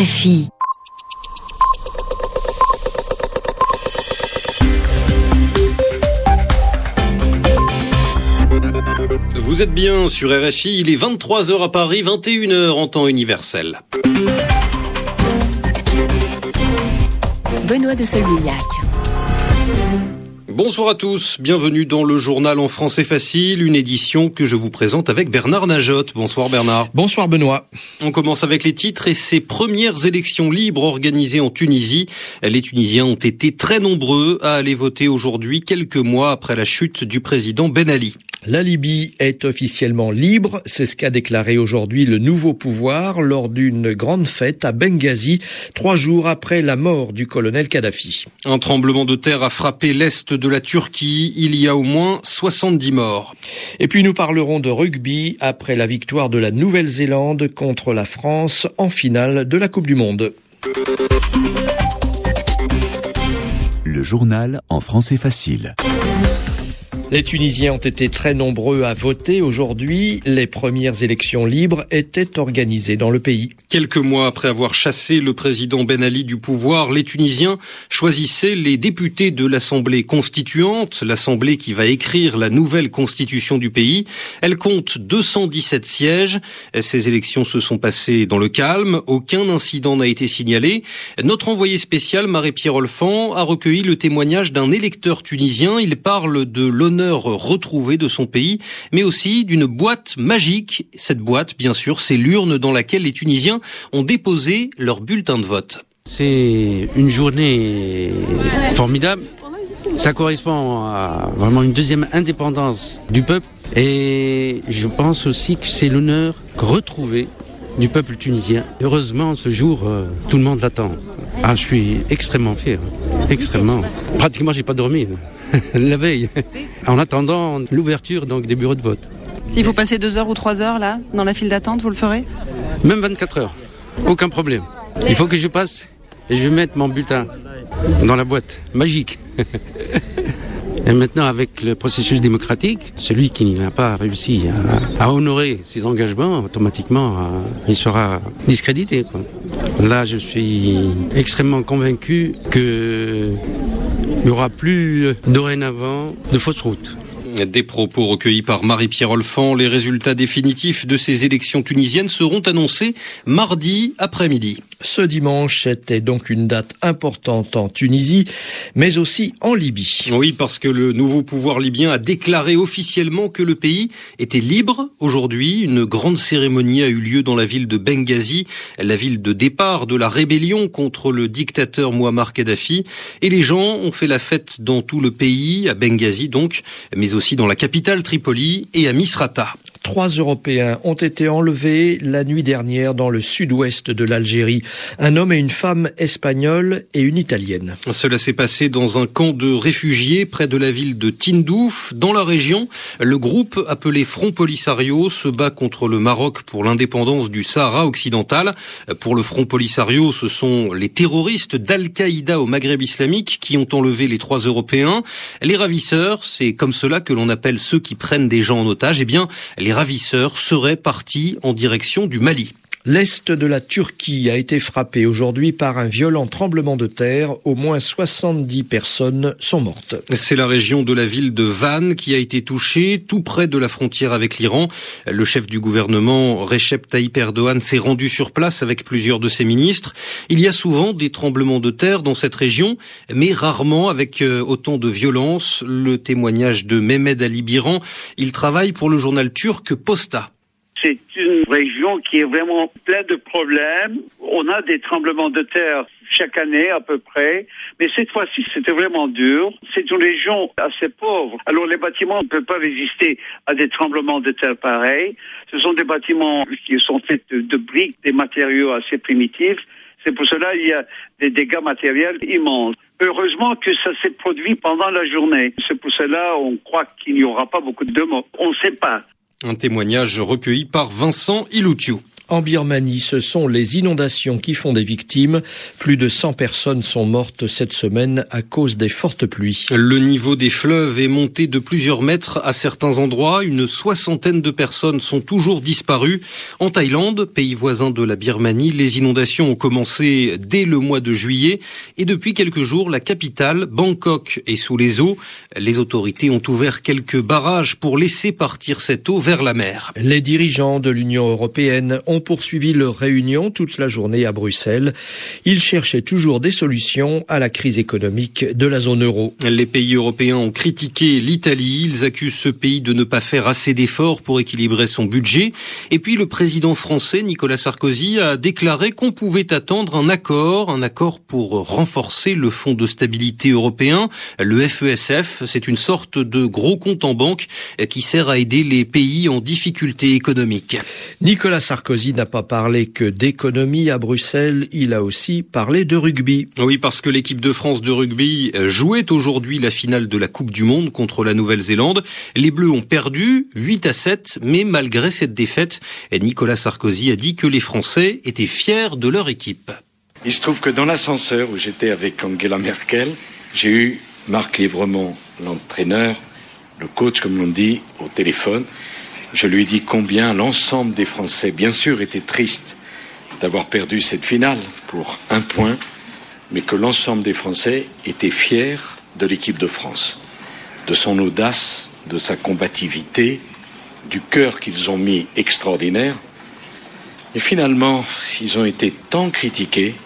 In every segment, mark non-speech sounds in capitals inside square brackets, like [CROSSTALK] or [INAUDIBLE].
RFI. Vous êtes bien sur RFI, il est 23h à Paris, 21h en temps universel. Benoît de Solmignac. Bonsoir à tous, bienvenue dans le journal en français facile, une édition que je vous présente avec Bernard Najotte. Bonsoir Bernard. Bonsoir Benoît. On commence avec les titres et ces premières élections libres organisées en Tunisie. Les Tunisiens ont été très nombreux à aller voter aujourd'hui, quelques mois après la chute du président Ben Ali. La Libye est officiellement libre, c'est ce qu'a déclaré aujourd'hui le nouveau pouvoir lors d'une grande fête à Benghazi, trois jours après la mort du colonel Kadhafi. Un tremblement de terre a frappé l'est de la Turquie, il y a au moins 70 morts. Et puis nous parlerons de rugby après la victoire de la Nouvelle-Zélande contre la France en finale de la Coupe du Monde. Le journal en français facile. Les Tunisiens ont été très nombreux à voter aujourd'hui. Les premières élections libres étaient organisées dans le pays. Quelques mois après avoir chassé le président Ben Ali du pouvoir, les Tunisiens choisissaient les députés de l'Assemblée constituante, l'Assemblée qui va écrire la nouvelle constitution du pays. Elle compte 217 sièges. Ces élections se sont passées dans le calme. Aucun incident n'a été signalé. Notre envoyé spécial, Marie-Pierre Olfan, a recueilli le témoignage d'un électeur tunisien. Il parle de l'honneur retrouvé de son pays, mais aussi d'une boîte magique. Cette boîte, bien sûr, c'est l'urne dans laquelle les Tunisiens ont déposé leur bulletin de vote. C'est une journée formidable. Ça correspond à vraiment une deuxième indépendance du peuple. Et je pense aussi que c'est l'honneur retrouvé du peuple tunisien. Heureusement, ce jour, euh, tout le monde l'attend. Ah, je suis extrêmement fier, extrêmement. Pratiquement, j'ai pas dormi [LAUGHS] la veille, en attendant l'ouverture donc des bureaux de vote. S'il faut passer deux heures ou trois heures là, dans la file d'attente, vous le ferez? Même 24 heures, aucun problème. Il faut que je passe et je vais mettre mon bulletin dans la boîte magique. [LAUGHS] Et maintenant, avec le processus démocratique, celui qui n'a pas réussi à, à, honorer ses engagements, automatiquement, euh, il sera discrédité. Quoi. Là, je suis extrêmement convaincu que il n'y aura plus dorénavant de fausses routes. Des propos recueillis par Marie-Pierre Olfan. Les résultats définitifs de ces élections tunisiennes seront annoncés mardi après-midi. Ce dimanche était donc une date importante en Tunisie, mais aussi en Libye. Oui, parce que le nouveau pouvoir libyen a déclaré officiellement que le pays était libre. Aujourd'hui, une grande cérémonie a eu lieu dans la ville de Benghazi, la ville de départ de la rébellion contre le dictateur Muammar Kadhafi. Et les gens ont fait la fête dans tout le pays, à Benghazi donc, mais aussi dans la capitale Tripoli et à Misrata. Trois Européens ont été enlevés la nuit dernière dans le sud-ouest de l'Algérie. Un homme et une femme espagnole et une italienne. Cela s'est passé dans un camp de réfugiés près de la ville de Tindouf, dans la région. Le groupe appelé Front Polisario se bat contre le Maroc pour l'indépendance du Sahara occidental. Pour le Front Polisario, ce sont les terroristes d'Al-Qaïda au Maghreb islamique qui ont enlevé les trois Européens. Les ravisseurs, c'est comme cela que l'on appelle ceux qui prennent des gens en otage. Eh bien, les ravisseurs seraient partis en direction du Mali. L'est de la Turquie a été frappé aujourd'hui par un violent tremblement de terre. Au moins 70 personnes sont mortes. C'est la région de la ville de Van qui a été touchée, tout près de la frontière avec l'Iran. Le chef du gouvernement, Recep Tayyip Erdogan, s'est rendu sur place avec plusieurs de ses ministres. Il y a souvent des tremblements de terre dans cette région, mais rarement avec autant de violence. Le témoignage de Mehmed Ali Biran, il travaille pour le journal turc Posta c'est une région qui est vraiment pleine de problèmes. On a des tremblements de terre chaque année à peu près, mais cette fois-ci c'était vraiment dur. C'est une région assez pauvre. Alors les bâtiments ne peuvent pas résister à des tremblements de terre pareils. Ce sont des bâtiments qui sont faits de, briques, des matériaux assez primitifs. C'est pour cela qu'il y a des dégâts matériels immenses. Heureusement que ça s'est produit pendant la journée. C'est pour cela on croit qu'il n'y aura pas beaucoup de morts. On ne sait pas. Un témoignage recueilli par Vincent Iloutiou. En Birmanie, ce sont les inondations qui font des victimes. Plus de 100 personnes sont mortes cette semaine à cause des fortes pluies. Le niveau des fleuves est monté de plusieurs mètres à certains endroits. Une soixantaine de personnes sont toujours disparues. En Thaïlande, pays voisin de la Birmanie, les inondations ont commencé dès le mois de juillet et depuis quelques jours, la capitale, Bangkok, est sous les eaux. Les autorités ont ouvert quelques barrages pour laisser partir cette eau vers la mer. Les dirigeants de l'Union européenne ont ont poursuivi leur réunion toute la journée à Bruxelles. Ils cherchaient toujours des solutions à la crise économique de la zone euro. Les pays européens ont critiqué l'Italie. Ils accusent ce pays de ne pas faire assez d'efforts pour équilibrer son budget. Et puis le président français Nicolas Sarkozy a déclaré qu'on pouvait attendre un accord, un accord pour renforcer le fonds de stabilité européen, le FESF. C'est une sorte de gros compte en banque qui sert à aider les pays en difficulté économique. Nicolas Sarkozy n'a pas parlé que d'économie à Bruxelles, il a aussi parlé de rugby. Oui, parce que l'équipe de France de rugby jouait aujourd'hui la finale de la Coupe du Monde contre la Nouvelle-Zélande. Les Bleus ont perdu 8 à 7, mais malgré cette défaite, Nicolas Sarkozy a dit que les Français étaient fiers de leur équipe. Il se trouve que dans l'ascenseur où j'étais avec Angela Merkel, j'ai eu Marc Livremont, l'entraîneur, le coach comme l'on dit, au téléphone. Je lui ai dit combien l'ensemble des Français, bien sûr, étaient tristes d'avoir perdu cette finale pour un point, mais que l'ensemble des Français étaient fiers de l'équipe de France, de son audace, de sa combativité, du cœur qu'ils ont mis extraordinaire. Et finalement, ils ont été tant critiqués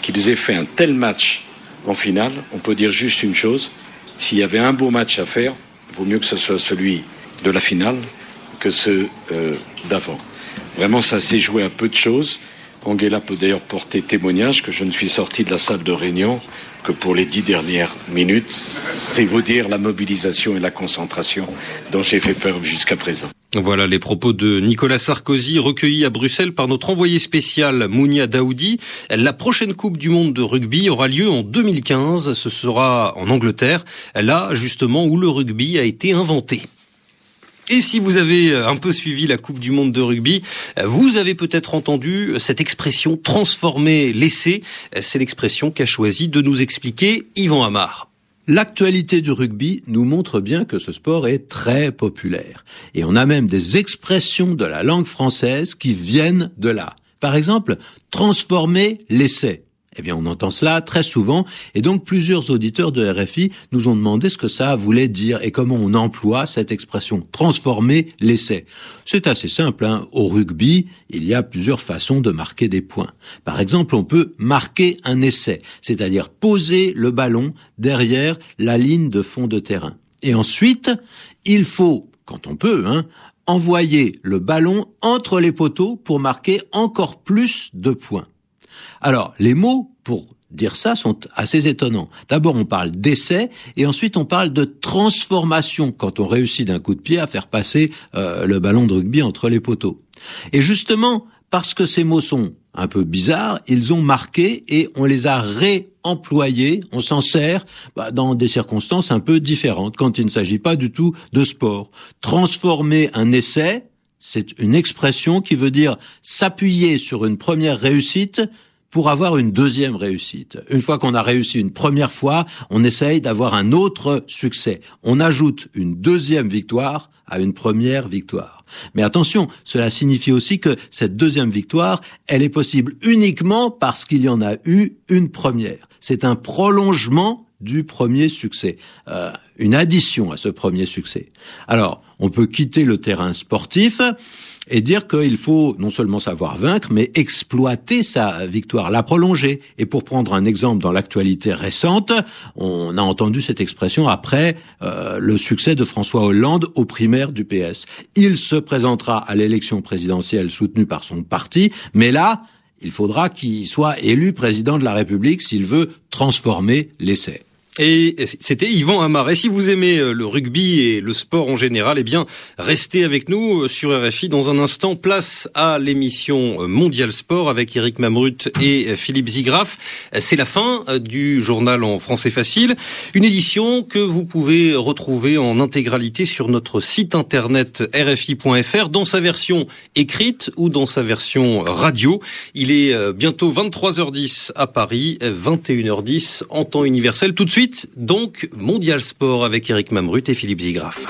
qu'ils aient fait un tel match en finale. On peut dire juste une chose, s'il y avait un beau match à faire, il vaut mieux que ce soit celui de la finale que ceux euh, d'avant. Vraiment, ça s'est joué à peu de choses. Angela peut d'ailleurs porter témoignage que je ne suis sorti de la salle de réunion que pour les dix dernières minutes. C'est vous dire la mobilisation et la concentration dont j'ai fait peur jusqu'à présent. Voilà les propos de Nicolas Sarkozy recueillis à Bruxelles par notre envoyé spécial Mounia Daoudi. La prochaine Coupe du Monde de rugby aura lieu en 2015. Ce sera en Angleterre, là justement où le rugby a été inventé. Et si vous avez euh, un peu suivi la Coupe du Monde de rugby, euh, vous avez peut-être entendu euh, cette expression transformer l'essai. C'est l'expression qu'a choisi de nous expliquer Yvan Amar. L'actualité du rugby nous montre bien que ce sport est très populaire. Et on a même des expressions de la langue française qui viennent de là. Par exemple, transformer l'essai. Eh bien, on entend cela très souvent, et donc plusieurs auditeurs de RFI nous ont demandé ce que ça voulait dire et comment on emploie cette expression transformer l'essai. C'est assez simple. Hein. Au rugby, il y a plusieurs façons de marquer des points. Par exemple, on peut marquer un essai, c'est-à-dire poser le ballon derrière la ligne de fond de terrain. Et ensuite, il faut, quand on peut, hein, envoyer le ballon entre les poteaux pour marquer encore plus de points. Alors, les mots pour dire ça sont assez étonnants. D'abord, on parle d'essai et ensuite on parle de transformation quand on réussit d'un coup de pied à faire passer euh, le ballon de rugby entre les poteaux. Et justement, parce que ces mots sont un peu bizarres, ils ont marqué et on les a réemployés, on s'en sert bah, dans des circonstances un peu différentes quand il ne s'agit pas du tout de sport. Transformer un essai, c'est une expression qui veut dire s'appuyer sur une première réussite pour avoir une deuxième réussite. Une fois qu'on a réussi une première fois, on essaye d'avoir un autre succès. On ajoute une deuxième victoire à une première victoire. Mais attention, cela signifie aussi que cette deuxième victoire, elle est possible uniquement parce qu'il y en a eu une première. C'est un prolongement du premier succès, euh, une addition à ce premier succès. Alors, on peut quitter le terrain sportif et dire qu'il faut non seulement savoir vaincre, mais exploiter sa victoire, la prolonger. Et pour prendre un exemple dans l'actualité récente, on a entendu cette expression après euh, le succès de François Hollande aux primaires du PS. Il se présentera à l'élection présidentielle soutenue par son parti, mais là, il faudra qu'il soit élu président de la République s'il veut transformer l'essai. Et c'était Yvan Amar. Et si vous aimez euh, le rugby et le sport en général, eh bien, restez avec nous euh, sur RFI dans un instant. Place à l'émission euh, Mondial Sport avec Eric Mamrut et Philippe Zigraf. C'est la fin du journal en français facile. Une édition que vous pouvez retrouver en intégralité sur notre site internet rfi.fr dans sa version écrite ou dans sa version radio. Il est bientôt 23h10 à Paris, 21h10 en temps universel. Tout de suite, donc Mondial Sport avec Eric Mamrut et Philippe Zigraf.